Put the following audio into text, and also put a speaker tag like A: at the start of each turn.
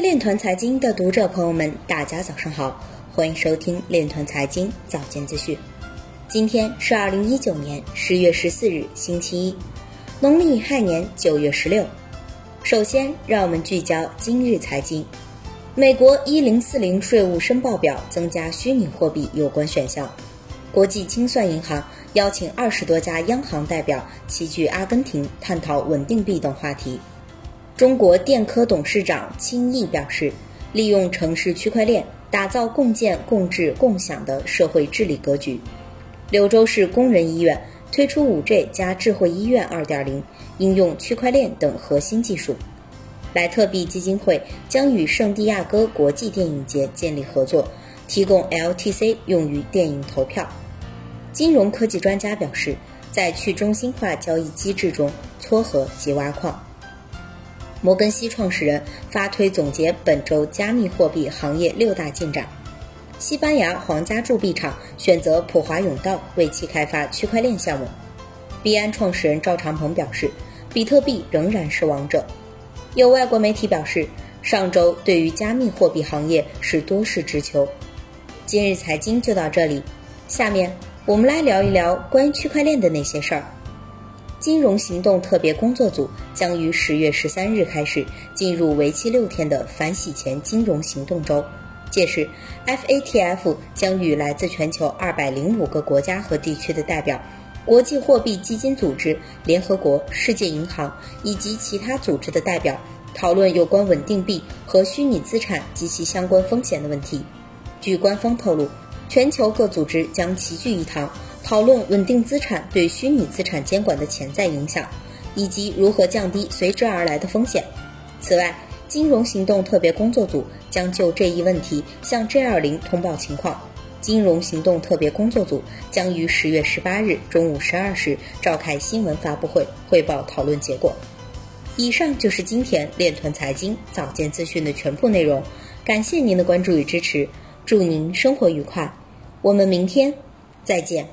A: 链团财经的读者朋友们，大家早上好，欢迎收听链团财经早间资讯。今天是二零一九年十月十四日，星期一，农历亥年九月十六。首先，让我们聚焦今日财经。美国一零四零税务申报表增加虚拟货币有关选项。国际清算银行邀请二十多家央行代表齐聚阿根廷，探讨稳定币等话题。中国电科董事长金毅表示，利用城市区块链打造共建、共治、共享的社会治理格局。柳州市工人医院推出五 G 加智慧医院2.0，应用区块链等核心技术。莱特币基金会将与圣地亚哥国际电影节建立合作，提供 LTC 用于电影投票。金融科技专家表示，在去中心化交易机制中撮合及挖矿。摩根西创始人发推总结本周加密货币行业六大进展。西班牙皇家铸币厂选择普华永道为其开发区块链项目。币安创始人赵长鹏表示，比特币仍然是王者。有外国媒体表示，上周对于加密货币行业是多事之秋。今日财经就到这里，下面我们来聊一聊关于区块链的那些事儿。金融行动特别工作组将于十月十三日开始进入为期六天的反洗钱金融行动周，届时，FATF 将与来自全球二百零五个国家和地区的代表、国际货币基金组织、联合国、世界银行以及其他组织的代表讨论有关稳定币和虚拟资产及其相关风险的问题。据官方透露，全球各组织将齐聚一堂。讨论稳定资产对虚拟资产监管的潜在影响，以及如何降低随之而来的风险。此外，金融行动特别工作组将就这一问题向 G20 通报情况。金融行动特别工作组将于十月十八日中午十二时召开新闻发布会，汇报讨论结果。以上就是今天链团财经早间资讯的全部内容，感谢您的关注与支持，祝您生活愉快，我们明天再见。